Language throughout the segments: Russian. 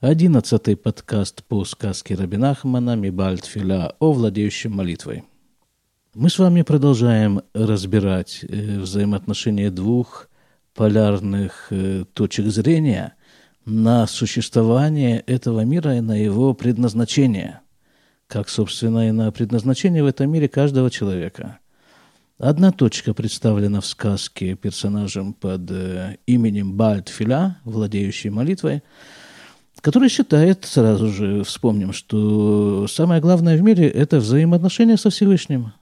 Одиннадцатый подкаст по сказке Рабинахмана Мибальд Филя о владеющем молитвой. Мы с вами продолжаем разбирать э, взаимоотношения двух полярных э, точек зрения на существование этого мира и на его предназначение, как, собственно, и на предназначение в этом мире каждого человека. Одна точка представлена в сказке персонажем под э, именем Бальд Филя, владеющий молитвой – который считает, сразу же вспомним, что самое главное в мире – это взаимоотношения со Всевышним.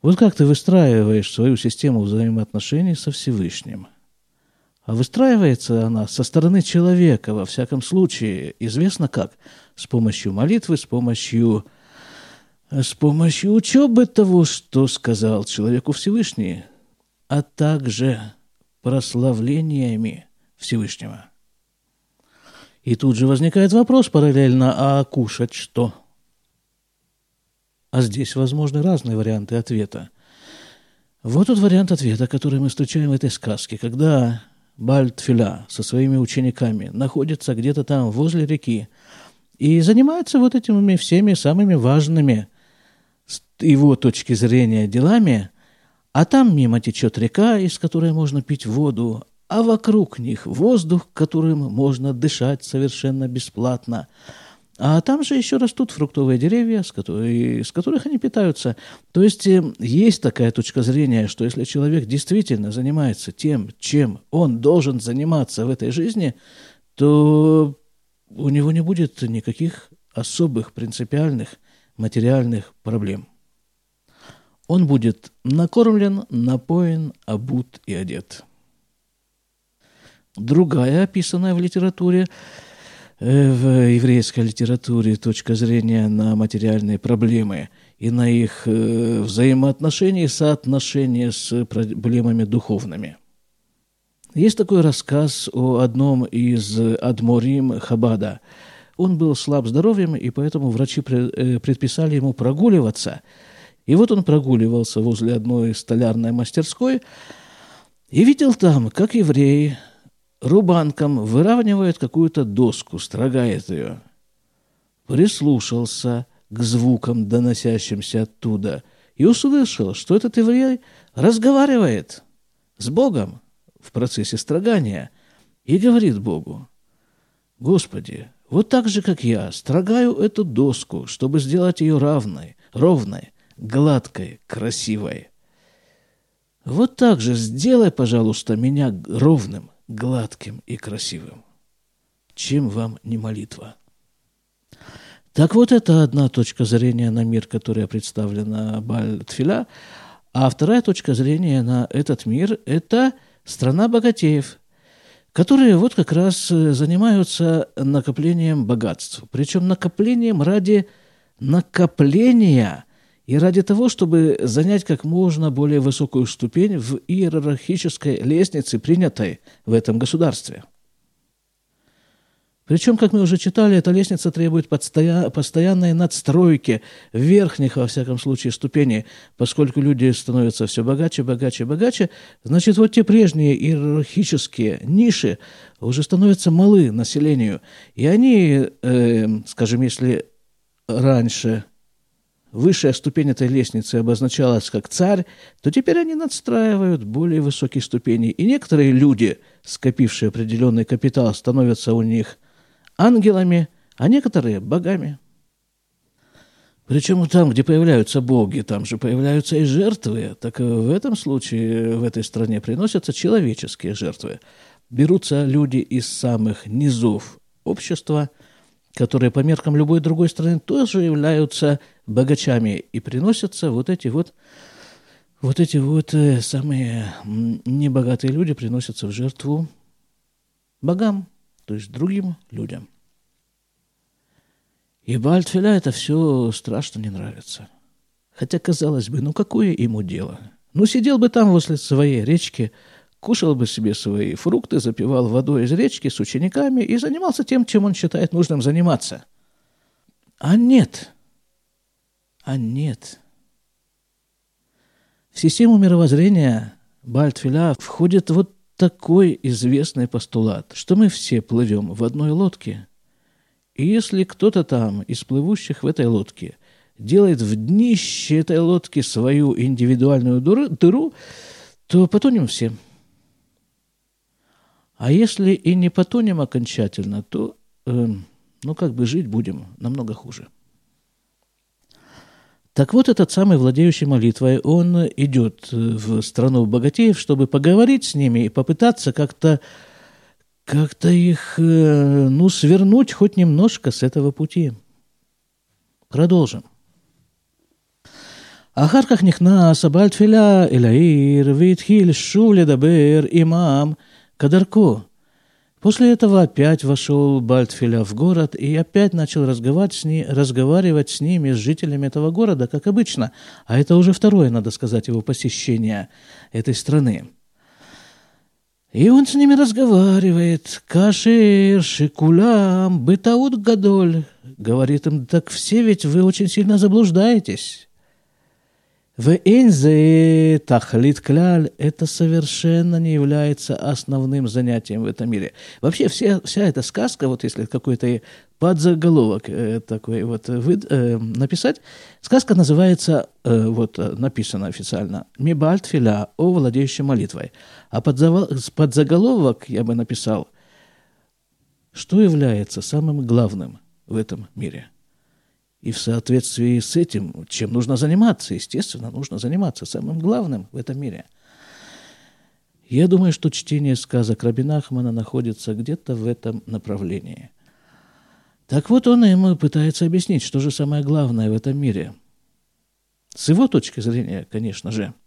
Вот как ты выстраиваешь свою систему взаимоотношений со Всевышним. А выстраивается она со стороны человека, во всяком случае, известно как? С помощью молитвы, с помощью, с помощью учебы того, что сказал человеку Всевышний, а также прославлениями Всевышнего. И тут же возникает вопрос параллельно, а кушать что? А здесь возможны разные варианты ответа. Вот тот вариант ответа, который мы встречаем в этой сказке, когда Бальтфиля со своими учениками находится где-то там возле реки и занимается вот этими всеми самыми важными с его точки зрения делами, а там мимо течет река, из которой можно пить воду, а вокруг них воздух, которым можно дышать совершенно бесплатно. А там же еще растут фруктовые деревья, с, которых, с которых они питаются. То есть э, есть такая точка зрения, что если человек действительно занимается тем, чем он должен заниматься в этой жизни, то у него не будет никаких особых принципиальных материальных проблем. Он будет накормлен, напоен, обут и одет. Другая, описанная в литературе, э, в еврейской литературе точка зрения на материальные проблемы и на их э, взаимоотношения и соотношения с проблемами духовными. Есть такой рассказ о одном из адморим Хабада. Он был слаб здоровьем, и поэтому врачи э, предписали ему прогуливаться. И вот он прогуливался возле одной столярной мастерской и видел там, как евреи рубанком выравнивает какую-то доску, строгает ее. Прислушался к звукам, доносящимся оттуда, и услышал, что этот еврей разговаривает с Богом в процессе строгания и говорит Богу, «Господи, вот так же, как я, строгаю эту доску, чтобы сделать ее равной, ровной, гладкой, красивой. Вот так же сделай, пожалуйста, меня ровным, гладким и красивым. Чем вам не молитва? Так вот, это одна точка зрения на мир, которая представлена Бальтфиля, а вторая точка зрения на этот мир – это страна богатеев, которые вот как раз занимаются накоплением богатств. Причем накоплением ради накопления и ради того, чтобы занять как можно более высокую ступень в иерархической лестнице, принятой в этом государстве. Причем, как мы уже читали, эта лестница требует постоянной надстройки верхних, во всяком случае, ступеней, поскольку люди становятся все богаче, богаче, богаче, значит, вот те прежние иерархические ниши уже становятся малы населению. И они, э, скажем, если раньше высшая ступень этой лестницы обозначалась как царь, то теперь они надстраивают более высокие ступени. И некоторые люди, скопившие определенный капитал, становятся у них ангелами, а некоторые – богами. Причем там, где появляются боги, там же появляются и жертвы. Так в этом случае в этой стране приносятся человеческие жертвы. Берутся люди из самых низов общества – которые по меркам любой другой страны тоже являются богачами и приносятся вот эти вот вот эти вот э, самые небогатые люди приносятся в жертву богам, то есть другим людям. И Бальтфеля это все страшно не нравится. Хотя, казалось бы, ну какое ему дело? Ну, сидел бы там возле своей речки, кушал бы себе свои фрукты, запивал водой из речки с учениками и занимался тем, чем он считает нужным заниматься. А нет. А нет. В систему мировоззрения Бальтфиля входит вот такой известный постулат, что мы все плывем в одной лодке, И если кто-то там из плывущих в этой лодке делает в днище этой лодки свою индивидуальную дыру, то потонем все. А если и не потонем окончательно, то, э, ну, как бы жить будем намного хуже. Так вот, этот самый владеющий молитвой, он идет в страну богатеев, чтобы поговорить с ними и попытаться как-то как-то их, э, ну, свернуть хоть немножко с этого пути. Продолжим. אחר כך נכנס הבעל תפילה אל העיר והתחיל שוב לדבר עמם кадарко. После этого опять вошел Бальтфиля в город и опять начал разговаривать с, ней, разговаривать с ними, с жителями этого города, как обычно. А это уже второе, надо сказать, его посещение этой страны. И он с ними разговаривает. Кашир, шикулам, бытаут гадоль. Говорит им, так все ведь вы очень сильно заблуждаетесь. В Энзе тахлит кляль это совершенно не является основным занятием в этом мире. Вообще вся, вся эта сказка, вот если какой-то подзаголовок э, такой вот вы, э, написать, сказка называется, э, вот написано официально, «Мибальтфиля» о владеющей молитвой. А подзаголовок я бы написал, что является самым главным в этом мире – и в соответствии с этим, чем нужно заниматься, естественно, нужно заниматься самым главным в этом мире. Я думаю, что чтение сказок Рабина Ахмана находится где-то в этом направлении. Так вот, он ему пытается объяснить, что же самое главное в этом мире. С его точки зрения, конечно же –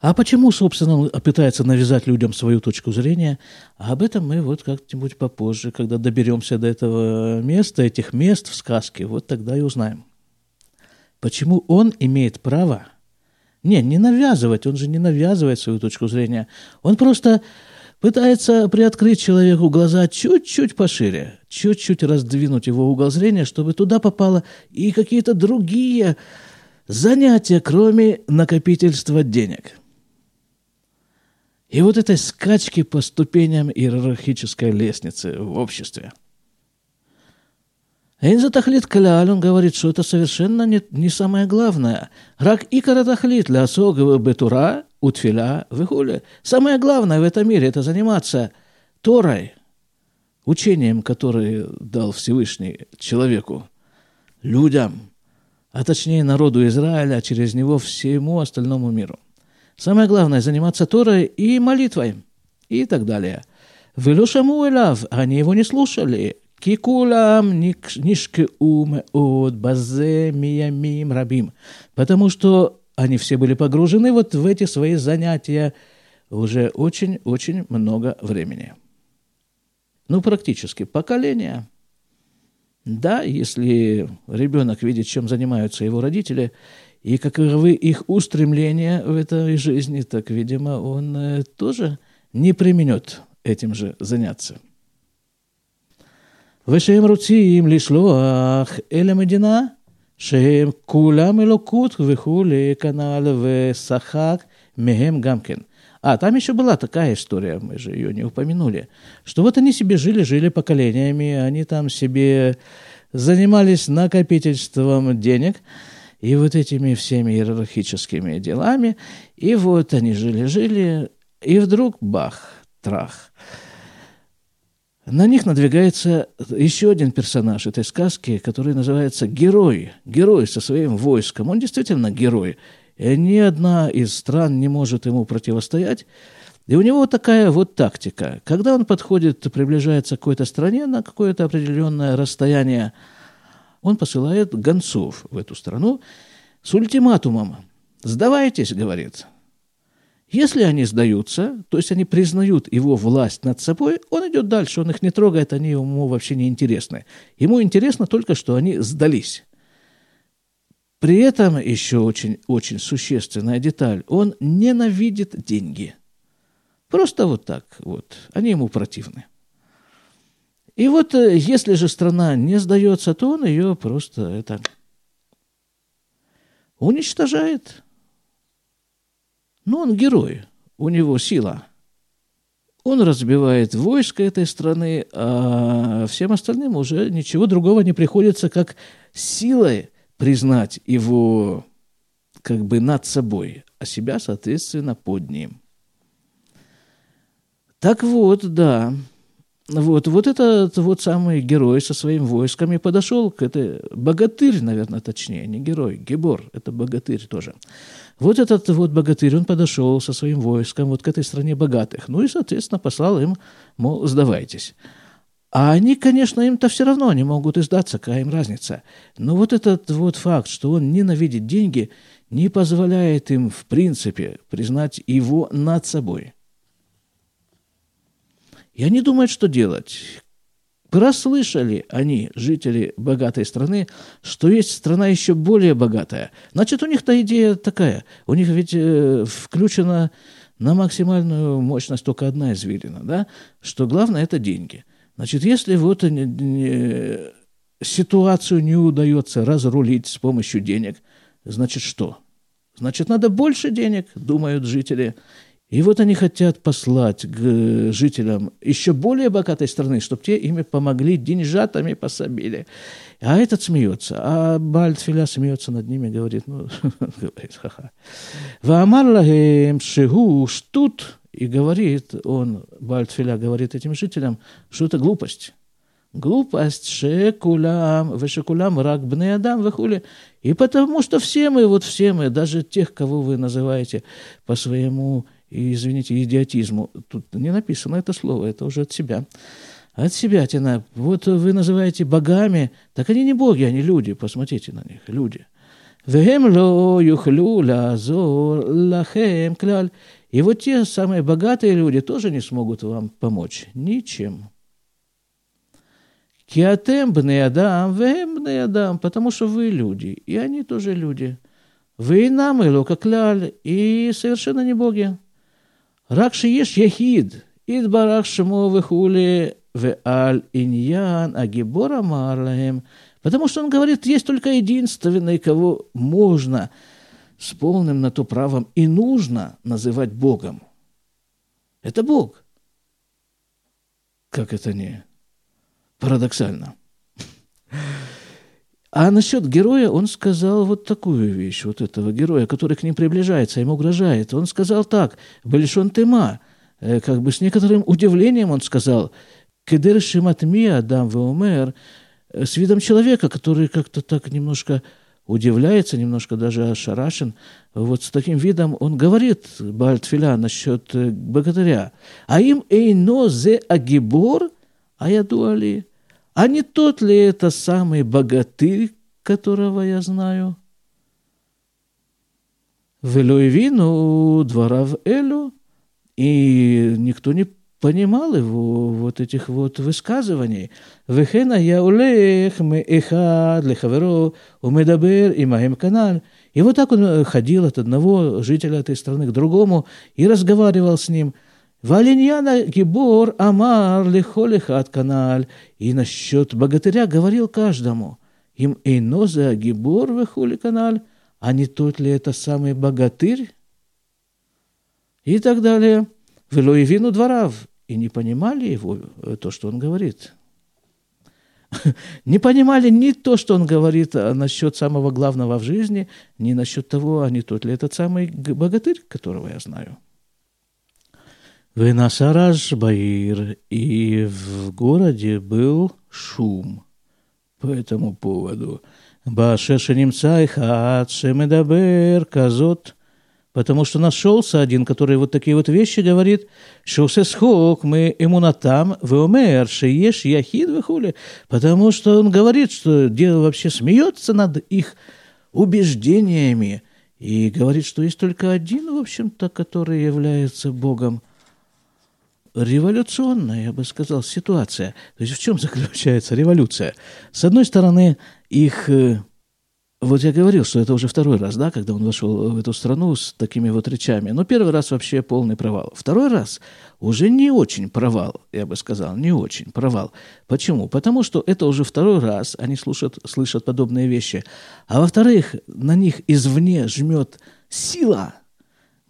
а почему, собственно, он пытается навязать людям свою точку зрения? Об этом мы вот как-нибудь попозже, когда доберемся до этого места, этих мест в сказке, вот тогда и узнаем. Почему он имеет право не, не навязывать, он же не навязывает свою точку зрения. Он просто пытается приоткрыть человеку глаза чуть-чуть пошире, чуть-чуть раздвинуть его угол зрения, чтобы туда попало и какие-то другие занятия, кроме накопительства денег – и вот этой скачки по ступеням иерархической лестницы в обществе. Тахлит каляль, он говорит, что это совершенно не, не самое главное. Рак икара тахлит ля согова бетура утфиля выхули. Самое главное в этом мире – это заниматься Торой, учением, которое дал Всевышний человеку, людям, а точнее народу Израиля, а через него всему остальному миру – Самое главное – заниматься Торой и молитвой и так далее. Велюшаму элав, они его не слушали. Кикулам нишкеу меод базе миямим рабим. Потому что они все были погружены вот в эти свои занятия уже очень-очень много времени. Ну, практически поколение. Да, если ребенок видит, чем занимаются его родители, и каковы их устремления в этой жизни, так, видимо, он э, тоже не применет этим же заняться. ושהם רוצים לשלוח אל המדינה שהם כולם אלוקות וכולי, כנ"ל ושחק מהם גם כן. А, там еще была такая история, мы же ее не упомянули, что вот они себе жили, жили поколениями, они там себе занимались накопительством денег, и вот этими всеми иерархическими делами. И вот они жили-жили, и вдруг бах, трах. На них надвигается еще один персонаж этой сказки, который называется герой. Герой со своим войском. Он действительно герой. И ни одна из стран не может ему противостоять. И у него такая вот тактика. Когда он подходит, приближается к какой-то стране на какое-то определенное расстояние, он посылает гонцов в эту страну с ультиматумом. «Сдавайтесь», — говорит. Если они сдаются, то есть они признают его власть над собой, он идет дальше, он их не трогает, они ему вообще не интересны. Ему интересно только, что они сдались. При этом еще очень, очень существенная деталь. Он ненавидит деньги. Просто вот так вот. Они ему противны. И вот э, если же страна не сдается, то он ее просто это, уничтожает. Ну, он герой, у него сила. Он разбивает войско этой страны, а всем остальным уже ничего другого не приходится, как силой признать его как бы над собой, а себя, соответственно, под ним. Так вот, да, вот, вот этот вот самый герой со своими войсками подошел к этой... Богатырь, наверное, точнее, не герой, гибор, это богатырь тоже. Вот этот вот богатырь, он подошел со своим войском вот к этой стране богатых. Ну и, соответственно, послал им, мол, сдавайтесь. А они, конечно, им-то все равно не могут издаться, какая им разница. Но вот этот вот факт, что он ненавидит деньги, не позволяет им, в принципе, признать его над собой – и они думают, что делать. Прослышали они, жители богатой страны, что есть страна еще более богатая. Значит, у них-то идея такая. У них ведь э, включена на максимальную мощность только одна извилина, да? что главное – это деньги. Значит, если вот не, не, ситуацию не удается разрулить с помощью денег, значит что? Значит, надо больше денег, думают жители. И вот они хотят послать к жителям еще более богатой страны, чтобы те ими помогли, деньжатами пособили. А этот смеется, а Бальтфиля смеется над ними, говорит, ну, говорит, ха-ха. Ваамар шигу штут, и говорит он, Бальтфиля говорит этим жителям, что это глупость. Глупость шекулям, вешекулям рак бнеядам выхули. И потому что все мы, вот все мы, даже тех, кого вы называете по своему и, извините, идиотизму. Тут не написано это слово, это уже от себя. От себя тина. Вот вы называете богами, так они не боги, они люди. Посмотрите на них, люди. Вехем. И вот те самые богатые люди тоже не смогут вам помочь ничем. Киатем бнеядам, вем бнеядам, потому что вы люди, и они тоже люди. Вы нам и кляль, и совершенно не боги. רק שיש יחיד, יתברך שמו וכולי, ועל עניין הגיבור אמר להם, потому что он говорит, есть только единственный, кого можно с полным на то правом и нужно называть Богом. Это Бог. Как это не парадоксально. А насчет героя он сказал вот такую вещь, вот этого героя, который к ним приближается, им угрожает. Он сказал так, «Белишон тема», э, как бы с некоторым удивлением он сказал, «Кедер шиматми Адам веомер», э, с видом человека, который как-то так немножко удивляется, немножко даже ошарашен. Вот с таким видом он говорит, Бальтфиля, насчет э, богатыря. «А им эйно зе агибор, а я дуали». А не тот ли это самый богатырь, которого я знаю? Велоевину двора в Элю, и никто не понимал его вот этих вот высказываний. Вехена я улех мы эхад лехаверо умедабер и маем канал. И вот так он ходил от одного жителя этой страны к другому и разговаривал с ним – Валиньяна Гибор Амар Лихолихат Каналь. И насчет богатыря говорил каждому. Им Эйноза Гибор Вехули Каналь. А не тот ли это самый богатырь? И так далее. Велоевину дворав. И не понимали его, э, то, что он говорит. Не понимали ни то, что он говорит а насчет самого главного в жизни, ни насчет того, а не тот ли этот самый богатырь, которого я знаю. Венасараж Баир, и в городе был шум по этому поводу. Башеша немца и хат шемедабер казот, потому что нашелся один, который вот такие вот вещи говорит, что все схок мы эмунатам веомер шееш яхид выхули, потому что он говорит, что дело вообще смеется над их убеждениями и говорит, что есть только один, в общем-то, который является Богом – революционная, я бы сказал, ситуация. То есть в чем заключается революция? С одной стороны, их... Э, вот я говорил, что это уже второй раз, да, когда он вошел в эту страну с такими вот речами. Но первый раз вообще полный провал. Второй раз уже не очень провал, я бы сказал, не очень провал. Почему? Потому что это уже второй раз они слушают, слышат подобные вещи. А во-вторых, на них извне жмет сила –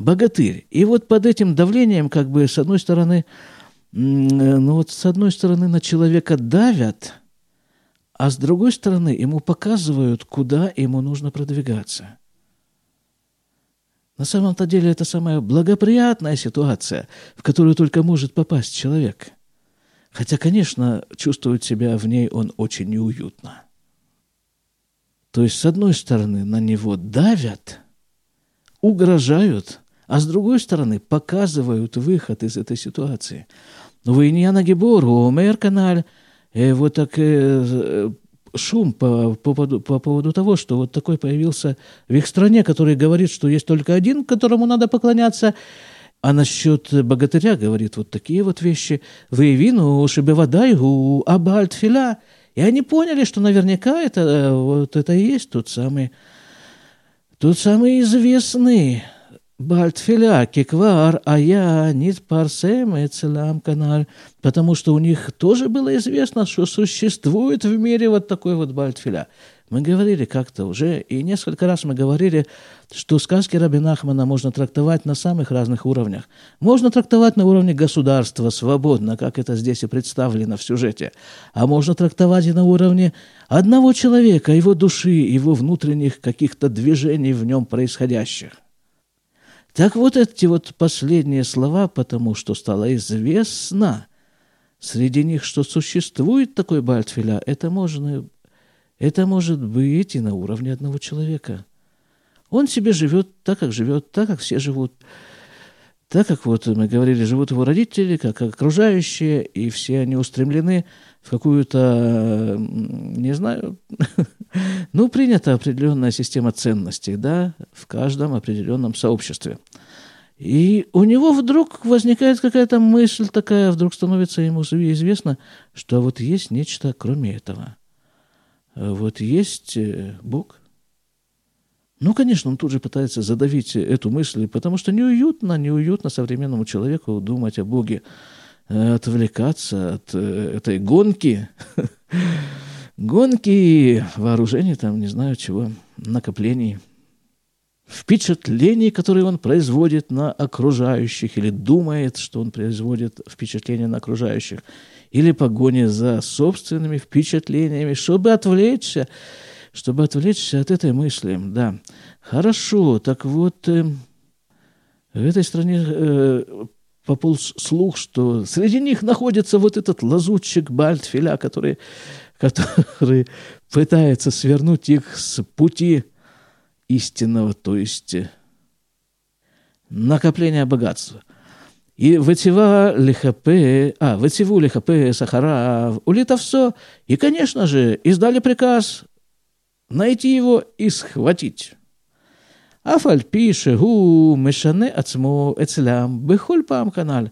богатырь. И вот под этим давлением, как бы, с одной стороны, ну вот с одной стороны на человека давят, а с другой стороны ему показывают, куда ему нужно продвигаться. На самом-то деле это самая благоприятная ситуация, в которую только может попасть человек. Хотя, конечно, чувствует себя в ней он очень неуютно. То есть, с одной стороны, на него давят, угрожают, а с другой стороны, показывают выход из этой ситуации. Войняна Гебору, Омер Каналь, вот так э, шум по, по, по поводу того, что вот такой появился в их стране, который говорит, что есть только один, которому надо поклоняться, а насчет богатыря говорит вот такие вот вещи. «Вы вину шибевадайгу абальтфиля». И они поняли, что наверняка это, вот это и есть тот самый, тот самый известный Бальтфиля, Киквар, а я нит парсем целам канал, потому что у них тоже было известно, что существует в мире вот такой вот Бальтфиля. Мы говорили как-то уже, и несколько раз мы говорили, что сказки Рабин Ахмана можно трактовать на самых разных уровнях. Можно трактовать на уровне государства свободно, как это здесь и представлено в сюжете. А можно трактовать и на уровне одного человека, его души, его внутренних каких-то движений в нем происходящих. Так вот эти вот последние слова, потому что стало известно среди них, что существует такой Бальтфиля, это, можно, это может быть и на уровне одного человека. Он себе живет так, как живет, так, как все живут – так как вот мы говорили, живут его родители, как окружающие, и все они устремлены в какую-то, не знаю, ну, принята определенная система ценностей, да, в каждом определенном сообществе. И у него вдруг возникает какая-то мысль такая, вдруг становится ему известно, что вот есть нечто кроме этого. Вот есть э, Бог, ну, конечно, он тут же пытается задавить эту мысль, потому что неуютно, неуютно современному человеку думать о Боге, отвлекаться от э, этой гонки, гонки вооружений, там, не знаю чего, накоплений, впечатлений, которые он производит на окружающих, или думает, что он производит впечатление на окружающих, или погони за собственными впечатлениями, чтобы отвлечься чтобы отвлечься от этой мысли. Да, хорошо, так вот, э, в этой стране э, пополз слух, что среди них находится вот этот лазутчик Бальтфиля, который, который пытается свернуть их с пути истинного, то есть э, накопления богатства. И вытива лихапе, а, вытиву лихапе сахара, улито все. И, конечно же, издали приказ найти его и схватить. Афальпи шегу мешане ацмо эцелям бехоль пам канал.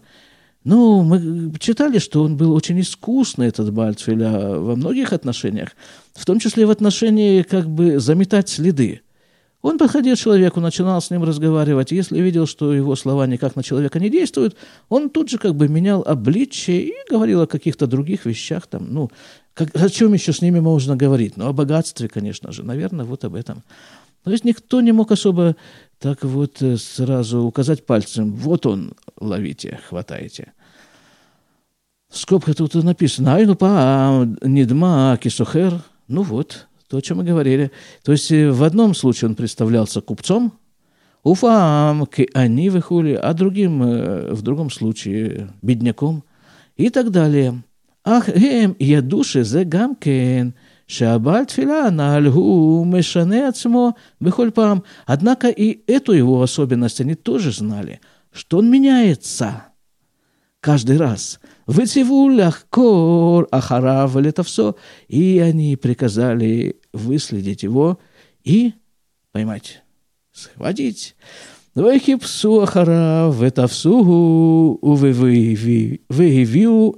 Ну, мы читали, что он был очень искусный, этот Бальцфеля, во многих отношениях, в том числе в отношении как бы заметать следы. Он подходил к человеку, начинал с ним разговаривать, если видел, что его слова никак на человека не действуют, он тут же как бы менял обличие и говорил о каких-то других вещах, там, ну, как, о чем еще с ними можно говорить? Ну, о богатстве, конечно же, наверное, вот об этом. Ну, то есть никто не мог особо так вот э, сразу указать пальцем. Вот он, ловите, хватайте. В скобках тут написано «Айну па недма кисухер». Ну вот, то, о чем мы говорили. То есть э, в одном случае он представлялся купцом, уфам ки они выхули, а другим, э, в другом случае, бедняком и так далее. Ах, эм, я души, зе гамкен – Шабаль Тфиля Нальгу Мешанецмо Бехольпам. Однако и эту его особенность они тоже знали, что он меняется каждый раз. Вытивулях кор ахарав это все. И они приказали выследить его и поймать, схватить. Вехипсу в это всугу увывивил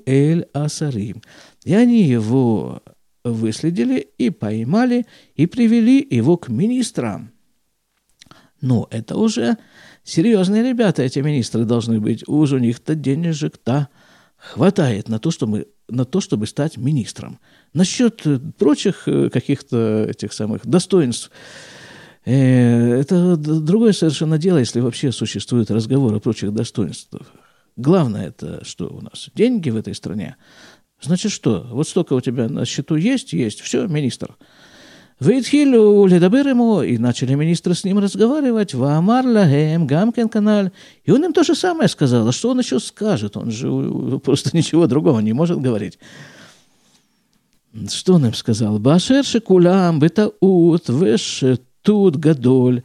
эль асарим. И они его выследили и поймали, и привели его к министрам. Но это уже серьезные ребята, эти министры должны быть. Уж у них-то денежек-то хватает на то, чтобы, на то, чтобы стать министром. Насчет прочих э, каких-то этих самых достоинств – Э, это другое совершенно дело, если вообще существует разговор о прочих достоинствах. Главное это что у нас? Деньги в этой стране. Значит что? Вот столько у тебя на счету есть? Есть. Все, министр. Вейтхилю ледабир ему, и начали министры с ним разговаривать. Ваамар лагем, гамкен канал. И он им то же самое сказал. А что он еще скажет? Он же просто ничего другого не может говорить. Что он им сказал? Башер шикулям, бетаут, выше тут гадоль.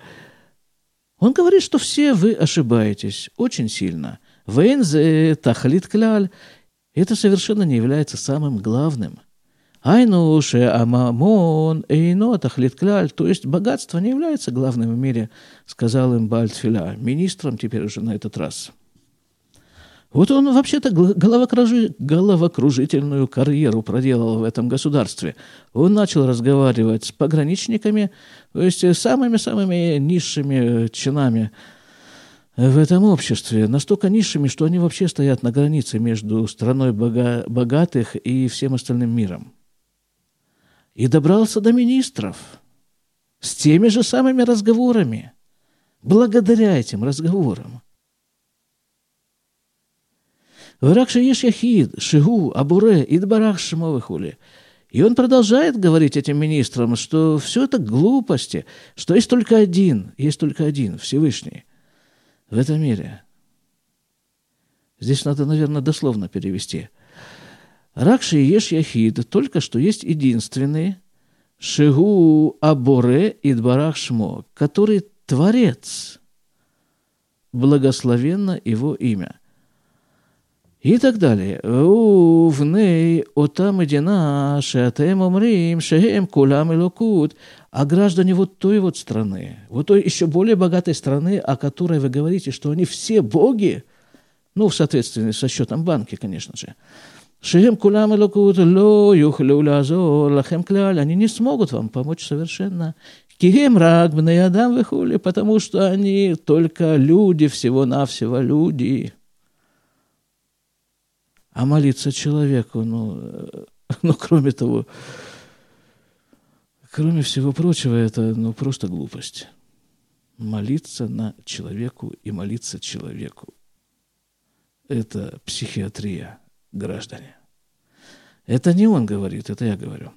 Он говорит, что все вы ошибаетесь очень сильно. Вензе тахлит кляль. Это совершенно не является самым главным – Айну ше амамон эйно тахлит кляль, то есть богатство не является главным в мире, сказал им Бальтфиля, министром теперь уже на этот раз. Вот он вообще-то головокружительную карьеру проделал в этом государстве. Он начал разговаривать с пограничниками, то есть самыми-самыми низшими чинами в этом обществе, настолько низшими, что они вообще стоят на границе между страной бога богатых и всем остальным миром и добрался до министров с теми же самыми разговорами, благодаря этим разговорам. Враг Яхид, Шигу, Абуре, Идбарах Шимовыхули. И он продолжает говорить этим министрам, что все это глупости, что есть только один, есть только один, Всевышний в этом мире. Здесь надо, наверное, дословно перевести – Ракши Еш Яхид, только что есть единственный, Шигу Аборе Идбарах Шмо, который Творец, благословенно его имя. И так далее. Увней отам идина, шеатем умрим, шеем кулам и локут. А граждане вот той вот страны, вот той еще более богатой страны, о которой вы говорите, что они все боги, ну, в соответствии со счетом банки, конечно же, שהם כולם אלוקות לא יוכלו לעזור לכם כלל, они не смогут вам помочь совершенно. Кихем рак, адам выхули, потому что они только люди, всего-навсего люди. А молиться человеку, ну, ну, кроме того, кроме всего прочего, это ну, просто глупость. Молиться на человеку и молиться человеку. Это психиатрия граждане. Это не он говорит, это я говорю.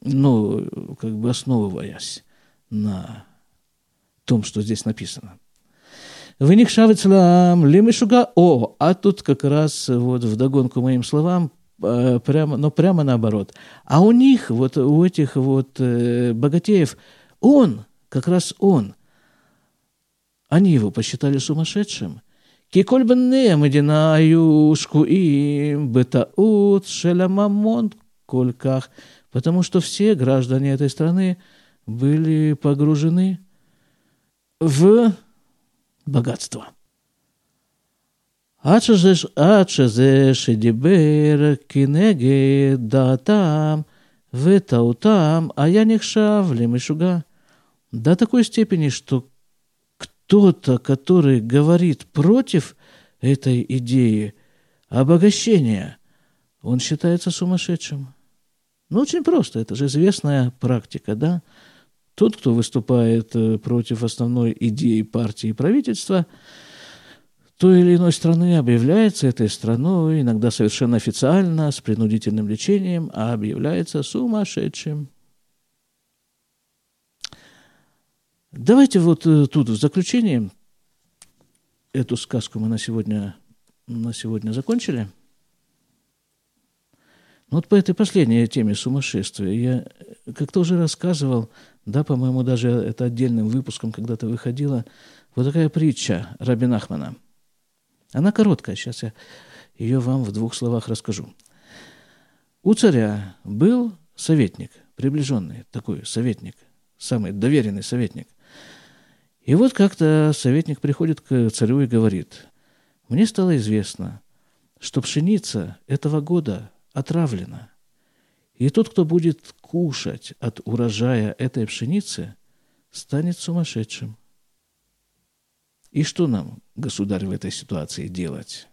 Ну, как бы основываясь на том, что здесь написано. Вы них Веникшав Ицлам, Лемешуга. О, а тут как раз вот вдогонку моим словам, э, прямо, но прямо наоборот. А у них, вот у этих вот э, богатеев, он, как раз он, они его посчитали сумасшедшим. Киколь бенне мединаю шкуим бетаут шелямамон кольках, потому что все граждане этой страны были погружены в богатство. עד שזה, עד שזה שדיבר כנגד דעתם וטעותם, היה נחשב למשוגע. До такой степени, что кто-то, который говорит против этой идеи обогащения, он считается сумасшедшим. Ну, очень просто, это же известная практика, да? Тот, кто выступает э, против основной идеи партии и правительства, той или иной страны объявляется этой страной, иногда совершенно официально, с принудительным лечением, а объявляется сумасшедшим. Давайте вот э, тут в заключение эту сказку мы на сегодня, на сегодня закончили. Ну, вот по этой последней теме сумасшествия я как-то уже рассказывал, да, по-моему, даже это отдельным выпуском когда-то выходила, вот такая притча Рабин Ахмана. Она короткая, сейчас я ее вам в двух словах расскажу. У царя был советник, приближенный такой советник, самый доверенный советник. И вот как-то советник приходит к царю и говорит, мне стало известно, что пшеница этого года отравлена. И тот, кто будет кушать от урожая этой пшеницы, станет сумасшедшим. И что нам, государь, в этой ситуации делать?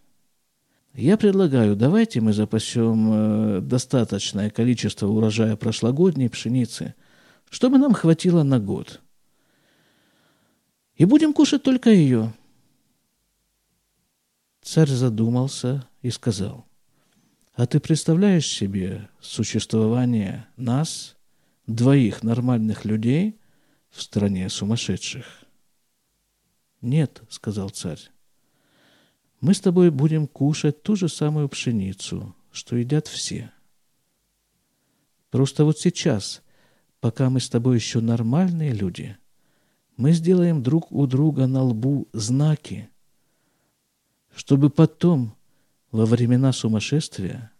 Я предлагаю, давайте мы запасем э, достаточное количество урожая прошлогодней пшеницы, чтобы нам хватило на год – и будем кушать только ее. Царь задумался и сказал, «А ты представляешь себе существование нас, двоих нормальных людей, в стране сумасшедших?» «Нет», — сказал царь, «мы с тобой будем кушать ту же самую пшеницу, что едят все. Просто вот сейчас, пока мы с тобой еще нормальные люди, мы сделаем друг у друга на лбу знаки, чтобы потом, во времена сумасшествия,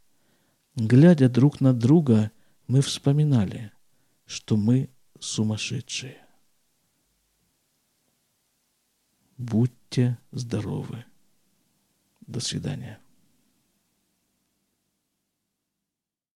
глядя друг на друга, мы вспоминали, что мы сумасшедшие. Будьте здоровы. До свидания.